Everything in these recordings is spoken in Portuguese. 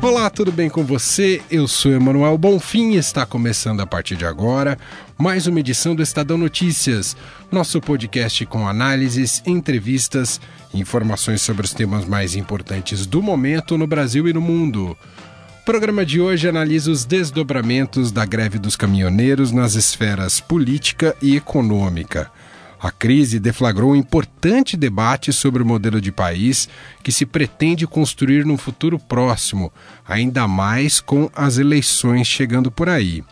Olá, tudo bem com você? Eu sou Emanuel Bonfim e está começando a partir de agora mais uma edição do Estadão Notícias, nosso podcast com análises, entrevistas e informações sobre os temas mais importantes do momento no Brasil e no mundo. O programa de hoje analisa os desdobramentos da greve dos caminhoneiros nas esferas política e econômica. A crise deflagrou um importante debate sobre o modelo de país que se pretende construir no futuro próximo, ainda mais com as eleições chegando por aí.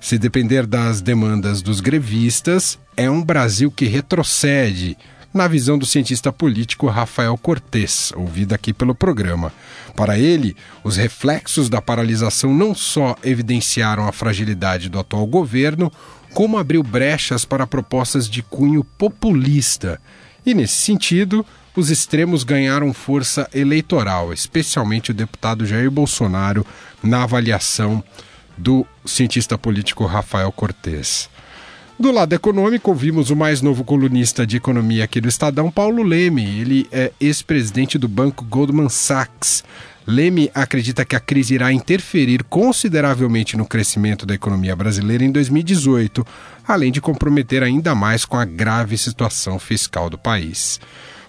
Se depender das demandas dos grevistas, é um Brasil que retrocede, na visão do cientista político Rafael Cortes, ouvido aqui pelo programa. Para ele, os reflexos da paralisação não só evidenciaram a fragilidade do atual governo, como abriu brechas para propostas de cunho populista. E, nesse sentido, os extremos ganharam força eleitoral, especialmente o deputado Jair Bolsonaro, na avaliação do cientista político Rafael Cortes. Do lado econômico, ouvimos o mais novo colunista de economia aqui do Estadão, Paulo Leme. Ele é ex-presidente do banco Goldman Sachs. Leme acredita que a crise irá interferir consideravelmente no crescimento da economia brasileira em 2018, além de comprometer ainda mais com a grave situação fiscal do país.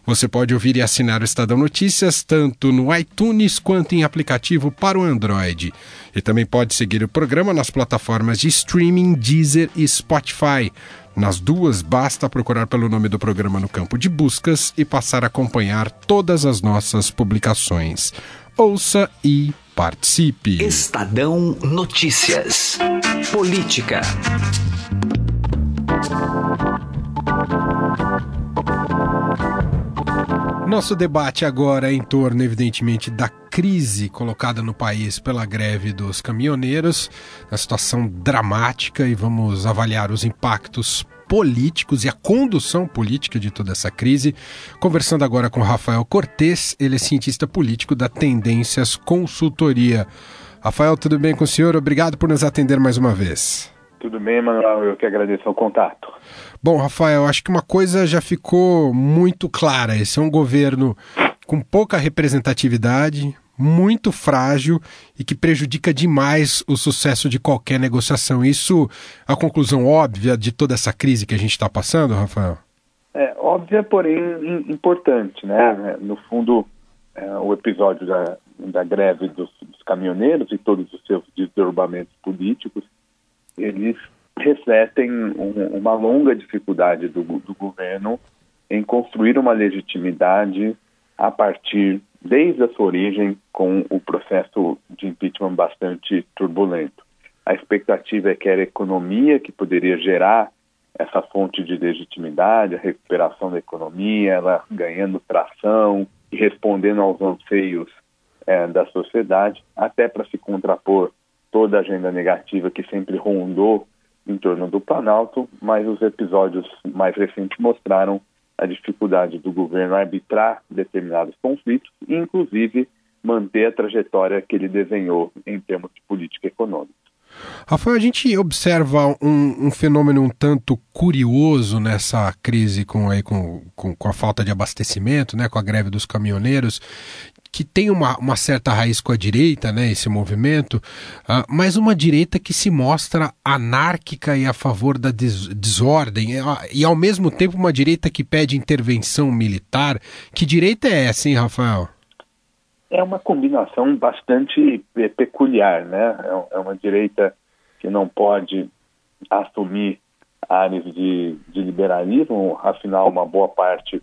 Você pode ouvir e assinar o Estadão Notícias tanto no iTunes quanto em aplicativo para o Android. E também pode seguir o programa nas plataformas de streaming Deezer e Spotify. Nas duas, basta procurar pelo nome do programa no campo de buscas e passar a acompanhar todas as nossas publicações. Ouça e participe. Estadão Notícias. Política. Nosso debate agora é em torno, evidentemente, da crise colocada no país pela greve dos caminhoneiros, a situação dramática e vamos avaliar os impactos políticos e a condução política de toda essa crise. Conversando agora com Rafael Cortes, ele é cientista político da Tendências Consultoria. Rafael, tudo bem com o senhor? Obrigado por nos atender mais uma vez. Tudo bem, Manuel. Eu que agradeço o contato. Bom, Rafael, acho que uma coisa já ficou muito clara: esse é um governo com pouca representatividade, muito frágil e que prejudica demais o sucesso de qualquer negociação. Isso a conclusão óbvia de toda essa crise que a gente está passando, Rafael? É óbvia, porém importante, né? No fundo, é, o episódio da, da greve dos, dos caminhoneiros e todos os seus desdobramentos políticos, eles refletem um, uma longa dificuldade do, do governo em construir uma legitimidade a partir, desde a sua origem, com o processo de impeachment bastante turbulento. A expectativa é que a economia que poderia gerar essa fonte de legitimidade, a recuperação da economia, ela ganhando tração e respondendo aos anseios é, da sociedade, até para se contrapor toda a agenda negativa que sempre rondou em torno do Planalto, mas os episódios mais recentes mostraram a dificuldade do governo arbitrar determinados conflitos e, inclusive, manter a trajetória que ele desenhou em termos de política econômica. Rafael, a gente observa um, um, fenômeno um tanto curioso nessa crise com, aí, com, com, com, a falta de abastecimento, né, com a greve dos caminhoneiros, que tem uma, uma certa raiz com a direita, né, esse movimento, uh, mas uma direita que se mostra anárquica e a favor da des desordem, e ao mesmo tempo uma direita que pede intervenção militar. Que direita é essa, hein, Rafael? É uma combinação bastante peculiar, né? É, é uma direita que não pode assumir áreas de, de liberalismo, afinal, uma boa parte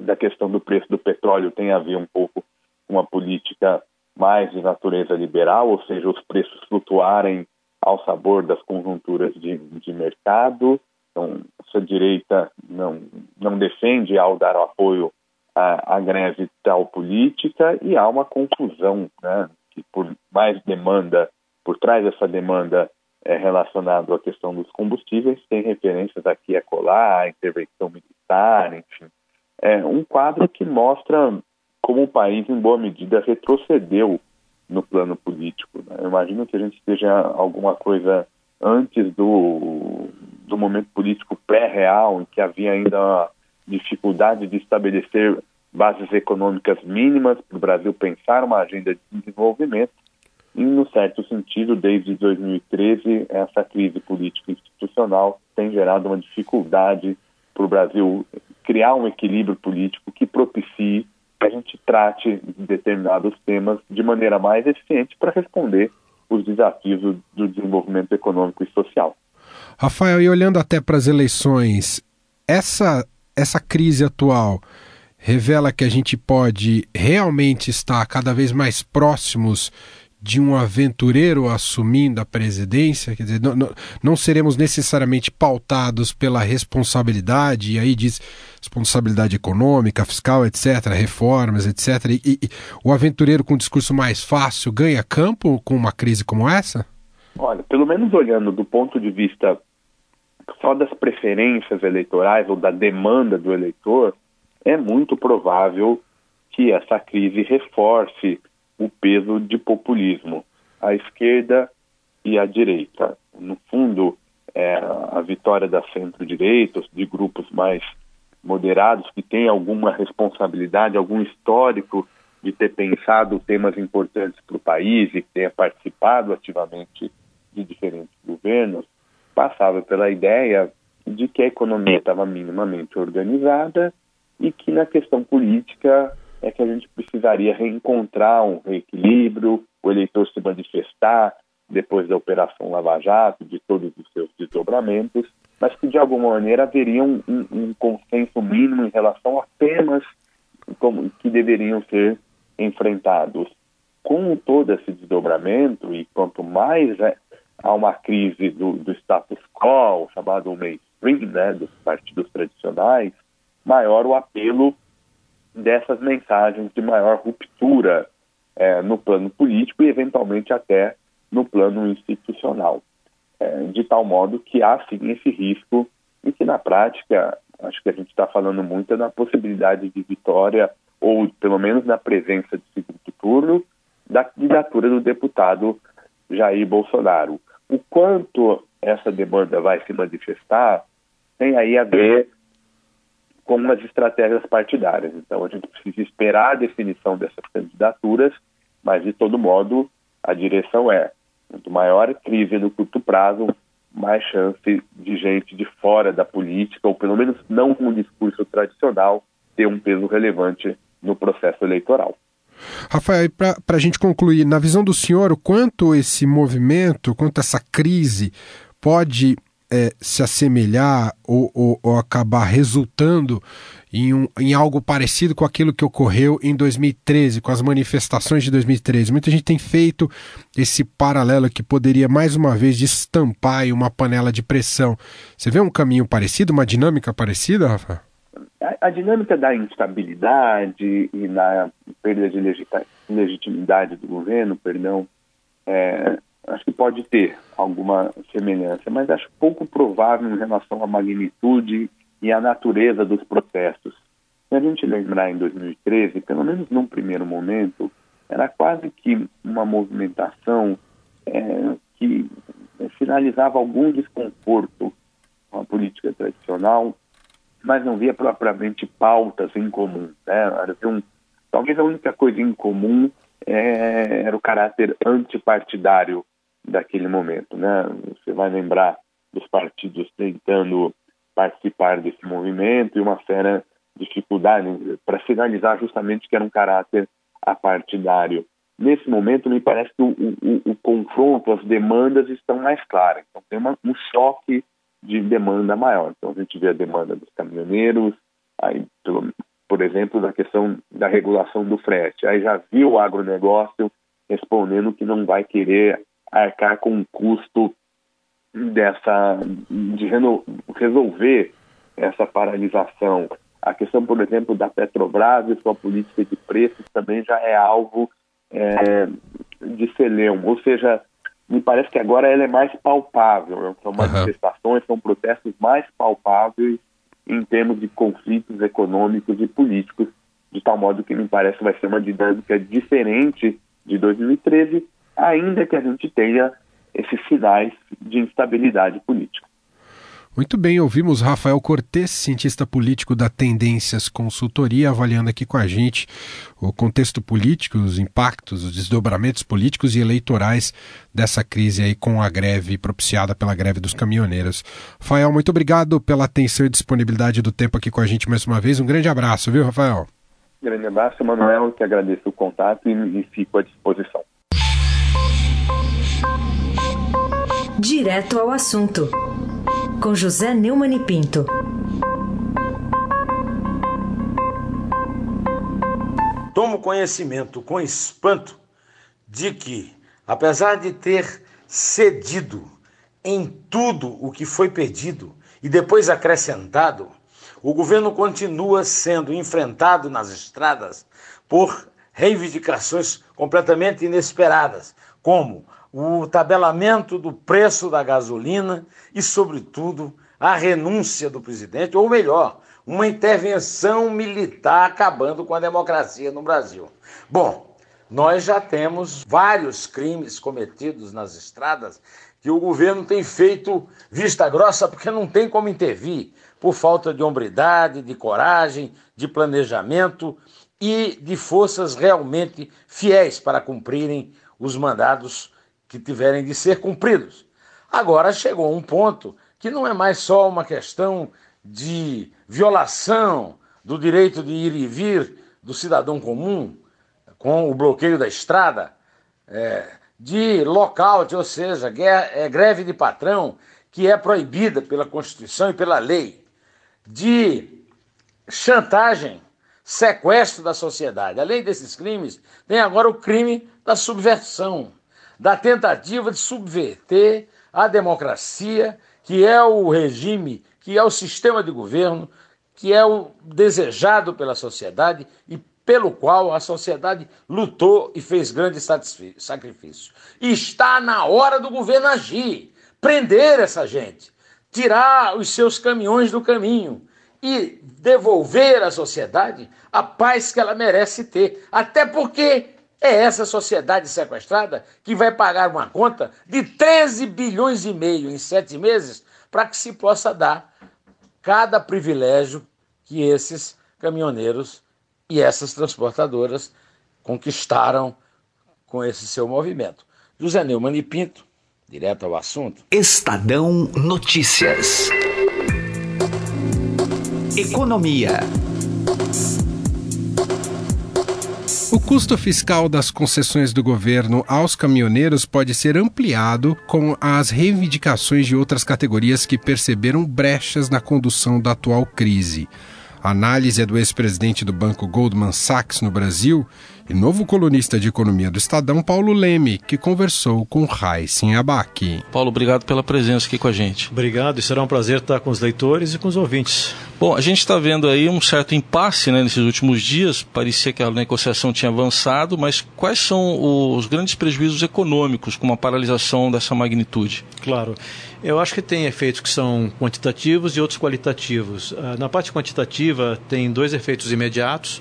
da questão do preço do petróleo tem a ver um pouco com uma política mais de natureza liberal, ou seja, os preços flutuarem ao sabor das conjunturas de, de mercado. Então, essa direita não, não defende ao dar apoio à, à greve tal política e há uma confusão, né, que por mais demanda, por trás dessa demanda é, relacionada à questão dos combustíveis, tem referências aqui a colar, a intervenção militar, enfim, é um quadro que mostra como o país, em boa medida, retrocedeu no plano político. Né? Eu imagino que a gente esteja alguma coisa antes do, do momento político pré-real, em que havia ainda dificuldade de estabelecer bases econômicas mínimas para o Brasil pensar uma agenda de desenvolvimento. E, no certo sentido, desde 2013, essa crise política institucional tem gerado uma dificuldade para o Brasil criar um equilíbrio político que propicie que a gente trate determinados temas de maneira mais eficiente para responder os desafios do desenvolvimento econômico e social. Rafael, e olhando até para as eleições, essa, essa crise atual revela que a gente pode realmente estar cada vez mais próximos de um aventureiro assumindo a presidência, quer dizer, não, não, não, seremos necessariamente pautados pela responsabilidade, e aí diz responsabilidade econômica, fiscal, etc., reformas, etc. E, e o aventureiro com discurso mais fácil ganha campo com uma crise como essa? Olha, pelo menos olhando do ponto de vista só das preferências eleitorais ou da demanda do eleitor, é muito provável que essa crise reforce o peso de populismo, a esquerda e a direita. No fundo, é, a vitória da centro-direita, de grupos mais moderados, que têm alguma responsabilidade, algum histórico de ter pensado temas importantes para o país e que tenha participado ativamente de diferentes governos, passava pela ideia de que a economia estava minimamente organizada e que na questão política é que a gente precisaria reencontrar um reequilíbrio, o eleitor se manifestar depois da Operação Lava Jato, de todos os seus desdobramentos, mas que de alguma maneira haveria um, um, um consenso mínimo em relação a temas como, que deveriam ser enfrentados. Com todo esse desdobramento, e quanto mais é, há uma crise do, do status quo, chamado mainstream, né, dos partidos tradicionais, maior o apelo dessas mensagens de maior ruptura é, no plano político e, eventualmente, até no plano institucional. É, de tal modo que há, sim, esse risco e que, na prática, acho que a gente está falando muito da possibilidade de vitória, ou pelo menos na presença de segundo turno, da candidatura do deputado Jair Bolsonaro. O quanto essa demanda vai se manifestar tem aí a ver como as estratégias partidárias. Então, a gente precisa esperar a definição dessas candidaturas, mas, de todo modo, a direção é: quanto maior a crise no curto prazo, mais chance de gente de fora da política, ou pelo menos não com um discurso tradicional, ter um peso relevante no processo eleitoral. Rafael, para a gente concluir, na visão do senhor, o quanto esse movimento, quanto essa crise pode é, se assemelhar ou, ou, ou, acabar resultando em, um, em algo parecido com aquilo que ocorreu em 2013, com as manifestações de 2013. Muita gente tem feito esse paralelo que poderia mais uma vez destampar em uma panela de pressão. Você vê um caminho parecido, uma dinâmica parecida, Rafael? A, a dinâmica da instabilidade e na perda de legitimidade do governo, perdão, é, acho que pode ter alguma semelhança, mas acho pouco provável em relação à magnitude e à natureza dos protestos. Se a gente lembrar em 2013, pelo menos num primeiro momento, era quase que uma movimentação é, que finalizava algum desconforto com a política tradicional, mas não via propriamente pautas em comum. Né? Era um, talvez a única coisa em comum é, era o caráter antipartidário daquele momento, né? Você vai lembrar dos partidos tentando participar desse movimento e uma séria dificuldade para sinalizar justamente que era um caráter apartidário. Nesse momento, me parece que o, o, o confronto, as demandas estão mais claras. Então, tem uma, um choque de demanda maior. Então, a gente vê a demanda dos caminhoneiros, aí, pelo, por exemplo, na questão da regulação do frete. Aí já viu o agronegócio respondendo que não vai querer arcar com o custo dessa de resolver essa paralisação. A questão, por exemplo, da Petrobras e sua política de preços também já é alvo é, de celeum. Ou seja, me parece que agora ela é mais palpável. Né? São manifestações, são protestos mais palpáveis em termos de conflitos econômicos e políticos de tal modo que me parece que vai ser uma dinâmica diferente de 2013, ainda que a gente tenha esses sinais de instabilidade política. Muito bem, ouvimos Rafael Cortes, cientista político da Tendências Consultoria, avaliando aqui com a gente o contexto político, os impactos, os desdobramentos políticos e eleitorais dessa crise aí com a greve propiciada pela greve dos caminhoneiros. Rafael, muito obrigado pela atenção e disponibilidade do tempo aqui com a gente mais uma vez. Um grande abraço, viu, Rafael? Grande abraço, Manuel, que agradeço o contato e, e fico à disposição. Direto ao assunto com José Neumann e Pinto. Tomo conhecimento com espanto de que, apesar de ter cedido em tudo o que foi pedido e depois acrescentado, o governo continua sendo enfrentado nas estradas por reivindicações completamente inesperadas, como o tabelamento do preço da gasolina e, sobretudo, a renúncia do presidente, ou melhor, uma intervenção militar acabando com a democracia no Brasil. Bom, nós já temos vários crimes cometidos nas estradas que o governo tem feito vista grossa porque não tem como intervir, por falta de hombridade, de coragem, de planejamento e de forças realmente fiéis para cumprirem os mandados que tiverem de ser cumpridos. Agora chegou um ponto que não é mais só uma questão de violação do direito de ir e vir do cidadão comum, com o bloqueio da estrada, é, de lockout, ou seja, é, greve de patrão, que é proibida pela Constituição e pela lei, de chantagem, sequestro da sociedade. Além desses crimes, tem agora o crime da subversão da tentativa de subverter a democracia, que é o regime, que é o sistema de governo, que é o desejado pela sociedade e pelo qual a sociedade lutou e fez grandes sacrifícios. Está na hora do governo agir, prender essa gente, tirar os seus caminhões do caminho e devolver à sociedade a paz que ela merece ter. Até porque é essa sociedade sequestrada que vai pagar uma conta de 13 bilhões e meio em sete meses para que se possa dar cada privilégio que esses caminhoneiros e essas transportadoras conquistaram com esse seu movimento. José Neumann e Pinto, direto ao assunto. Estadão Notícias. Economia. O custo fiscal das concessões do governo aos caminhoneiros pode ser ampliado com as reivindicações de outras categorias que perceberam brechas na condução da atual crise. A análise é do ex-presidente do banco Goldman Sachs no Brasil e novo colunista de economia do Estadão, Paulo Leme, que conversou com Raíssen Abac. Paulo, obrigado pela presença aqui com a gente. Obrigado, e será um prazer estar com os leitores e com os ouvintes. Bom, a gente está vendo aí um certo impasse né, nesses últimos dias, parecia que a negociação tinha avançado, mas quais são os grandes prejuízos econômicos com uma paralisação dessa magnitude? Claro, eu acho que tem efeitos que são quantitativos e outros qualitativos. Ah, na parte quantitativa, tem dois efeitos imediatos.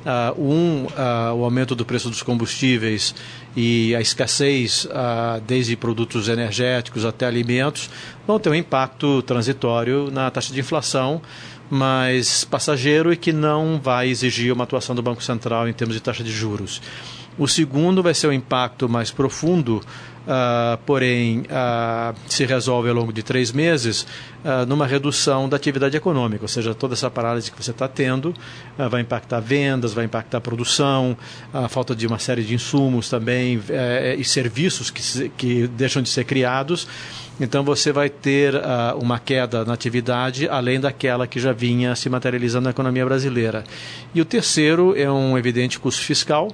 Uh, um, uh, o aumento do preço dos combustíveis e a escassez, uh, desde produtos energéticos até alimentos, vão ter um impacto transitório na taxa de inflação, mas passageiro e que não vai exigir uma atuação do Banco Central em termos de taxa de juros. O segundo vai ser o impacto mais profundo Uh, porém uh, se resolve ao longo de três meses uh, numa redução da atividade econômica, ou seja, toda essa parálise que você está tendo vai impactar vendas, vai impactar a produção, a falta de uma série de insumos também eh, e serviços que, se, que deixam de ser criados. Então você vai ter uma queda na atividade além daquela que já vinha se materializando na economia brasileira. E o terceiro é um evidente custo fiscal.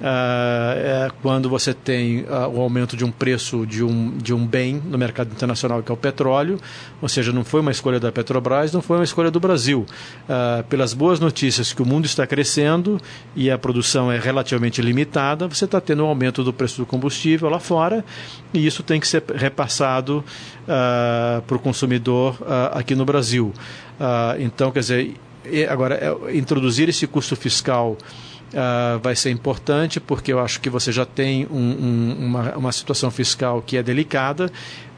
Uh, é quando você tem uh, o aumento de um preço de um, de um bem no mercado internacional, que é o petróleo, ou seja, não foi uma escolha da Petrobras, não foi uma escolha do Brasil. Uh, pelas boas notícias que o mundo está crescendo e a produção é relativamente limitada, você está tendo um aumento do preço do combustível lá fora e isso tem que ser repassado para o consumidor aqui no Brasil. então, quer dizer, agora, é, introduzir esse custo fiscal uh, vai ser importante, porque eu acho que você já tem um, um, uma, uma situação fiscal que é delicada,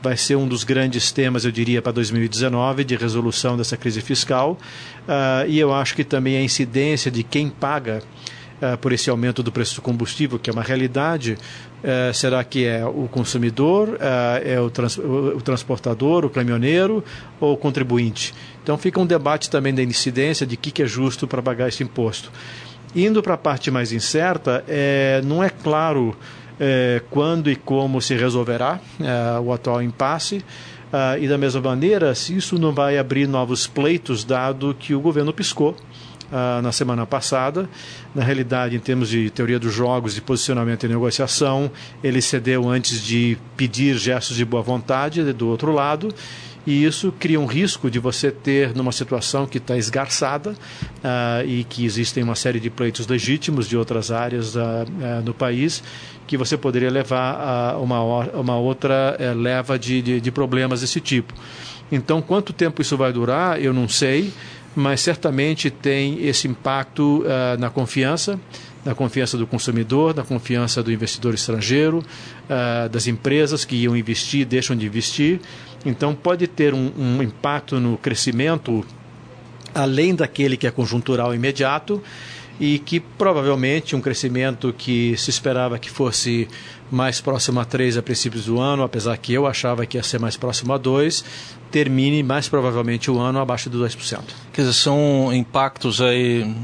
vai ser um dos grandes temas, eu diria, para 2019, de resolução dessa crise fiscal. Uh, e eu acho que também a incidência de quem paga uh, por esse aumento do preço do combustível, que é uma realidade, uh, será que é o consumidor, é o, trans, o, o, transportador, o caminhoneiro ou o contribuinte? Então fica um debate também da incidência de que, que é justo para pagar esse imposto. Indo para a parte mais incerta, é, não é claro é, quando e como se resolverá é, o atual impasse. Uh, e da mesma maneira, se isso não vai abrir novos pleitos, dado que o governo piscou uh, na semana passada. Na realidade, em termos de teoria dos jogos, de posicionamento e negociação, ele cedeu antes de pedir gestos de boa vontade do outro lado e isso cria um risco de você ter numa situação que está esgarçada uh, e que existem uma série de pleitos legítimos de outras áreas uh, uh, no país que você poderia levar a uma, uma outra eh, leva de, de, de problemas desse tipo. Então, quanto tempo isso vai durar, eu não sei, mas certamente tem esse impacto uh, na confiança, na confiança do consumidor, na confiança do investidor estrangeiro, uh, das empresas que iam investir, deixam de investir. Então, pode ter um, um impacto no crescimento além daquele que é conjuntural imediato e que provavelmente um crescimento que se esperava que fosse mais próximo a 3 a princípios do ano, apesar que eu achava que ia ser mais próximo a 2, termine mais provavelmente o ano abaixo de 2%. Quer dizer, são impactos aí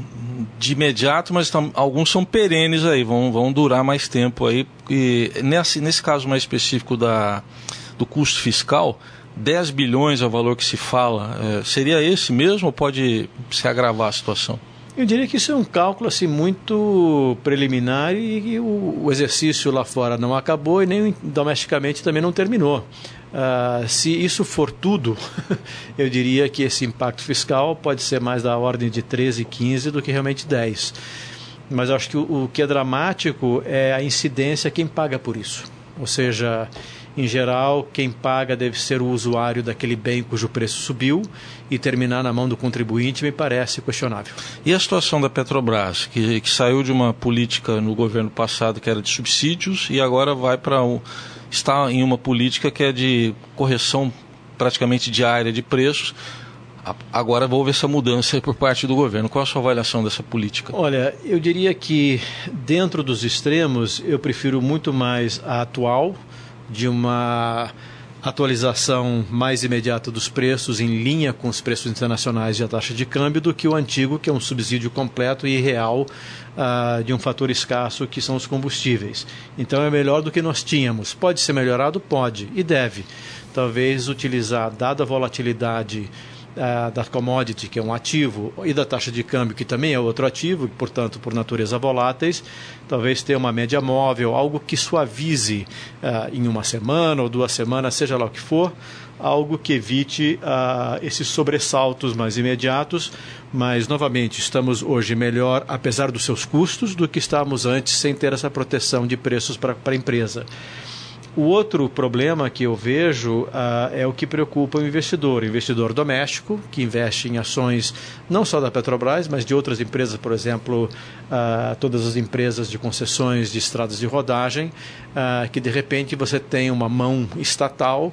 de imediato, mas alguns são perenes aí, vão, vão durar mais tempo aí. E nesse, nesse caso mais específico da, do custo fiscal, 10 bilhões é o valor que se fala. É, seria esse mesmo ou pode se agravar a situação? Eu diria que isso é um cálculo assim muito preliminar e, e o, o, exercício lá fora não acabou e nem domesticamente também não terminou. Uh, se isso for tudo, eu diria que esse impacto fiscal pode ser mais da ordem de 13, 15 do que realmente 10. Mas acho que o, o que é dramático é a incidência quem paga por isso. Ou seja, em geral, quem paga deve ser o usuário daquele bem cujo preço subiu e terminar na mão do contribuinte me parece questionável. E a situação da Petrobras, que, que saiu de uma política no governo passado que era de subsídios e agora vai para um, está em uma política que é de correção praticamente diária de preços. Agora houve essa mudança por parte do governo. Qual a sua avaliação dessa política? Olha, eu diria que dentro dos extremos eu prefiro muito mais a atual, de uma atualização mais imediata dos preços em linha com os preços internacionais e a taxa de câmbio do que o antigo, que é um subsídio completo e real uh, de um fator escasso que são os combustíveis. Então é melhor do que nós tínhamos. Pode ser melhorado? Pode e deve. Talvez utilizar, dada a volatilidade uh, da commodity, que é um ativo, e da taxa de câmbio, que também é outro ativo, portanto, por natureza voláteis, talvez ter uma média móvel, algo que suavize uh, em uma semana ou duas semanas, seja lá o que for, algo que evite uh, esses sobressaltos mais imediatos, mas novamente estamos hoje melhor, apesar dos seus custos, do que estávamos antes sem ter essa proteção de preços para a empresa. O outro problema que eu vejo uh, é o que preocupa o investidor, o investidor doméstico, que investe em ações não só da Petrobras, mas de outras empresas, por exemplo, uh, todas as empresas de concessões de estradas de rodagem, uh, que de repente você tem uma mão estatal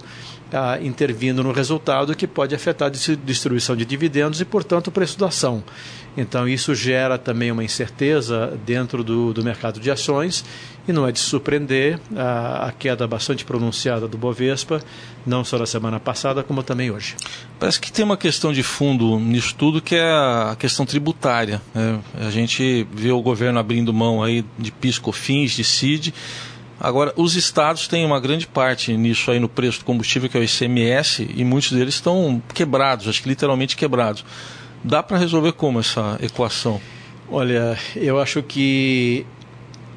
intervindo no resultado que pode afetar a distribuição de dividendos e, portanto, o preço da ação. Então, isso gera também uma incerteza dentro do, do mercado de ações e não é de surpreender a, a, queda bastante pronunciada do Bovespa, não só na semana passada, como também hoje. Parece que tem uma questão de fundo nisso tudo, que é a questão tributária. Né? A gente vê o governo abrindo mão aí de PIS, COFINS, de CID. Agora, os estados têm uma grande parte nisso aí no preço do combustível, que é o ICMS, e muitos deles estão quebrados, acho que literalmente quebrados. Dá para resolver como essa equação? Olha, eu acho que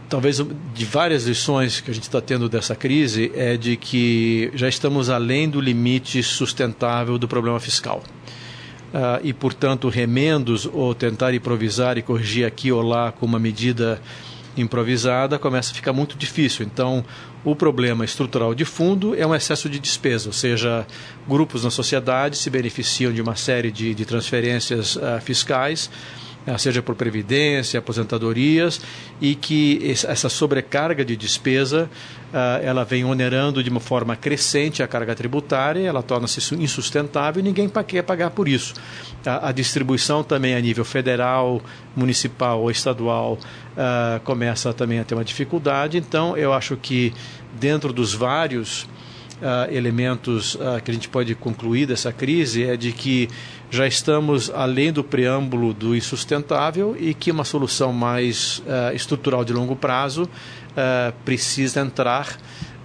talvez de várias lições que a gente está tendo dessa crise é de que já estamos além do limite sustentável do problema fiscal. Uh, e, portanto, remendos ou tentar improvisar e corrigir aqui ou lá com uma medida improvisada, começa a ficar muito difícil. Então, o problema estrutural de fundo é um excesso de despesa, ou seja, grupos na sociedade se beneficiam de uma série de, de transferências uh, fiscais seja por previdência, aposentadorias, e que essa sobrecarga de despesa eh, ela vem onerando de uma forma crescente a carga tributária, ela torna-se insustentável e ninguém quer pagar por isso. A, distribuição também a nível federal, municipal ou estadual eh, começa também a ter uma dificuldade, então eu acho que dentro dos vários Uh, elementos que a gente pode concluir dessa crise é de que já estamos além do preâmbulo do insustentável e que uma solução mais uh, estrutural de longo prazo uh, precisa entrar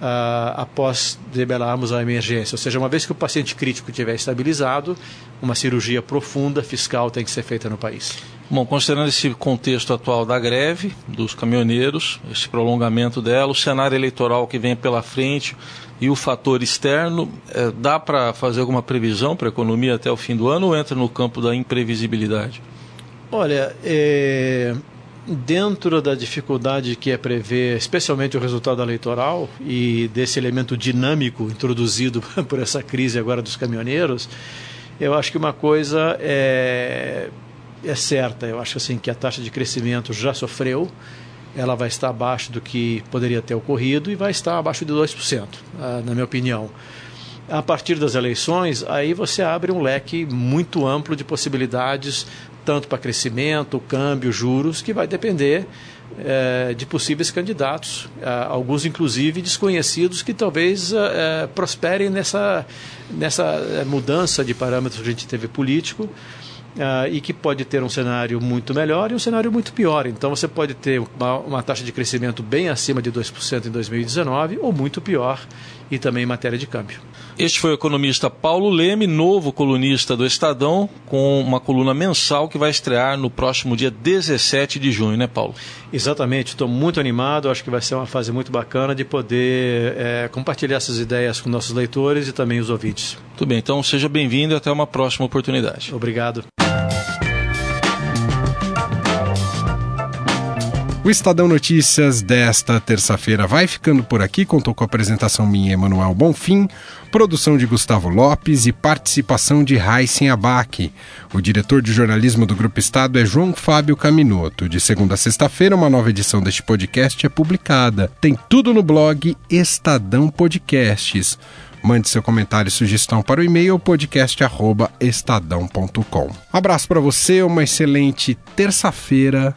uh, após debelarmos a emergência. Ou seja, uma vez que o paciente crítico estiver estabilizado, uma cirurgia profunda fiscal tem que ser feita no país. Bom, considerando esse contexto atual da greve dos caminhoneiros, esse prolongamento dela, o cenário eleitoral que vem pela frente, e o fator externo, é, dá para fazer alguma previsão para a economia até o fim do ano ou entra no campo da imprevisibilidade? Olha, é, dentro da dificuldade que é prever, especialmente o resultado eleitoral e desse elemento dinâmico introduzido por essa crise agora dos caminhoneiros, eu acho que uma coisa é, é certa. Eu acho assim que a taxa de crescimento já sofreu ela vai estar abaixo do que poderia ter ocorrido e vai estar abaixo de 2%, ah, na minha opinião. A partir das eleições, aí você abre um leque muito amplo de possibilidades, tanto para crescimento, câmbio, juros, que vai depender é, de possíveis candidatos, ah, alguns inclusive desconhecidos que talvez é, prosperem nessa, nessa eh, mudança de parâmetros que a gente teve político uh, e que pode ter um cenário muito melhor e um cenário muito pior. Então você pode ter uma, uma taxa de crescimento bem acima de 2% em 2019 ou muito pior e também em matéria de câmbio. Este foi o economista Paulo Leme, novo colunista do Estadão, com uma coluna mensal que vai estrear no próximo dia 17 de junho, né, Paulo? Exatamente, estou muito animado, acho que vai ser uma fase muito bacana de poder é, compartilhar essas ideias com nossos leitores e também os ouvintes. Tudo bem, então seja bem-vindo e até uma próxima oportunidade. Obrigado. O Estadão Notícias desta terça-feira vai ficando por aqui. Contou com a apresentação minha, Emanuel Bonfim, produção de Gustavo Lopes e participação de Raíssen Abac. O diretor de jornalismo do Grupo Estado é João Fábio Caminoto. De segunda a sexta-feira, uma nova edição deste podcast é publicada. Tem tudo no blog Estadão Podcasts. Mande seu comentário e sugestão para o e-mail podcast@estadão.com. Abraço para você, uma excelente terça-feira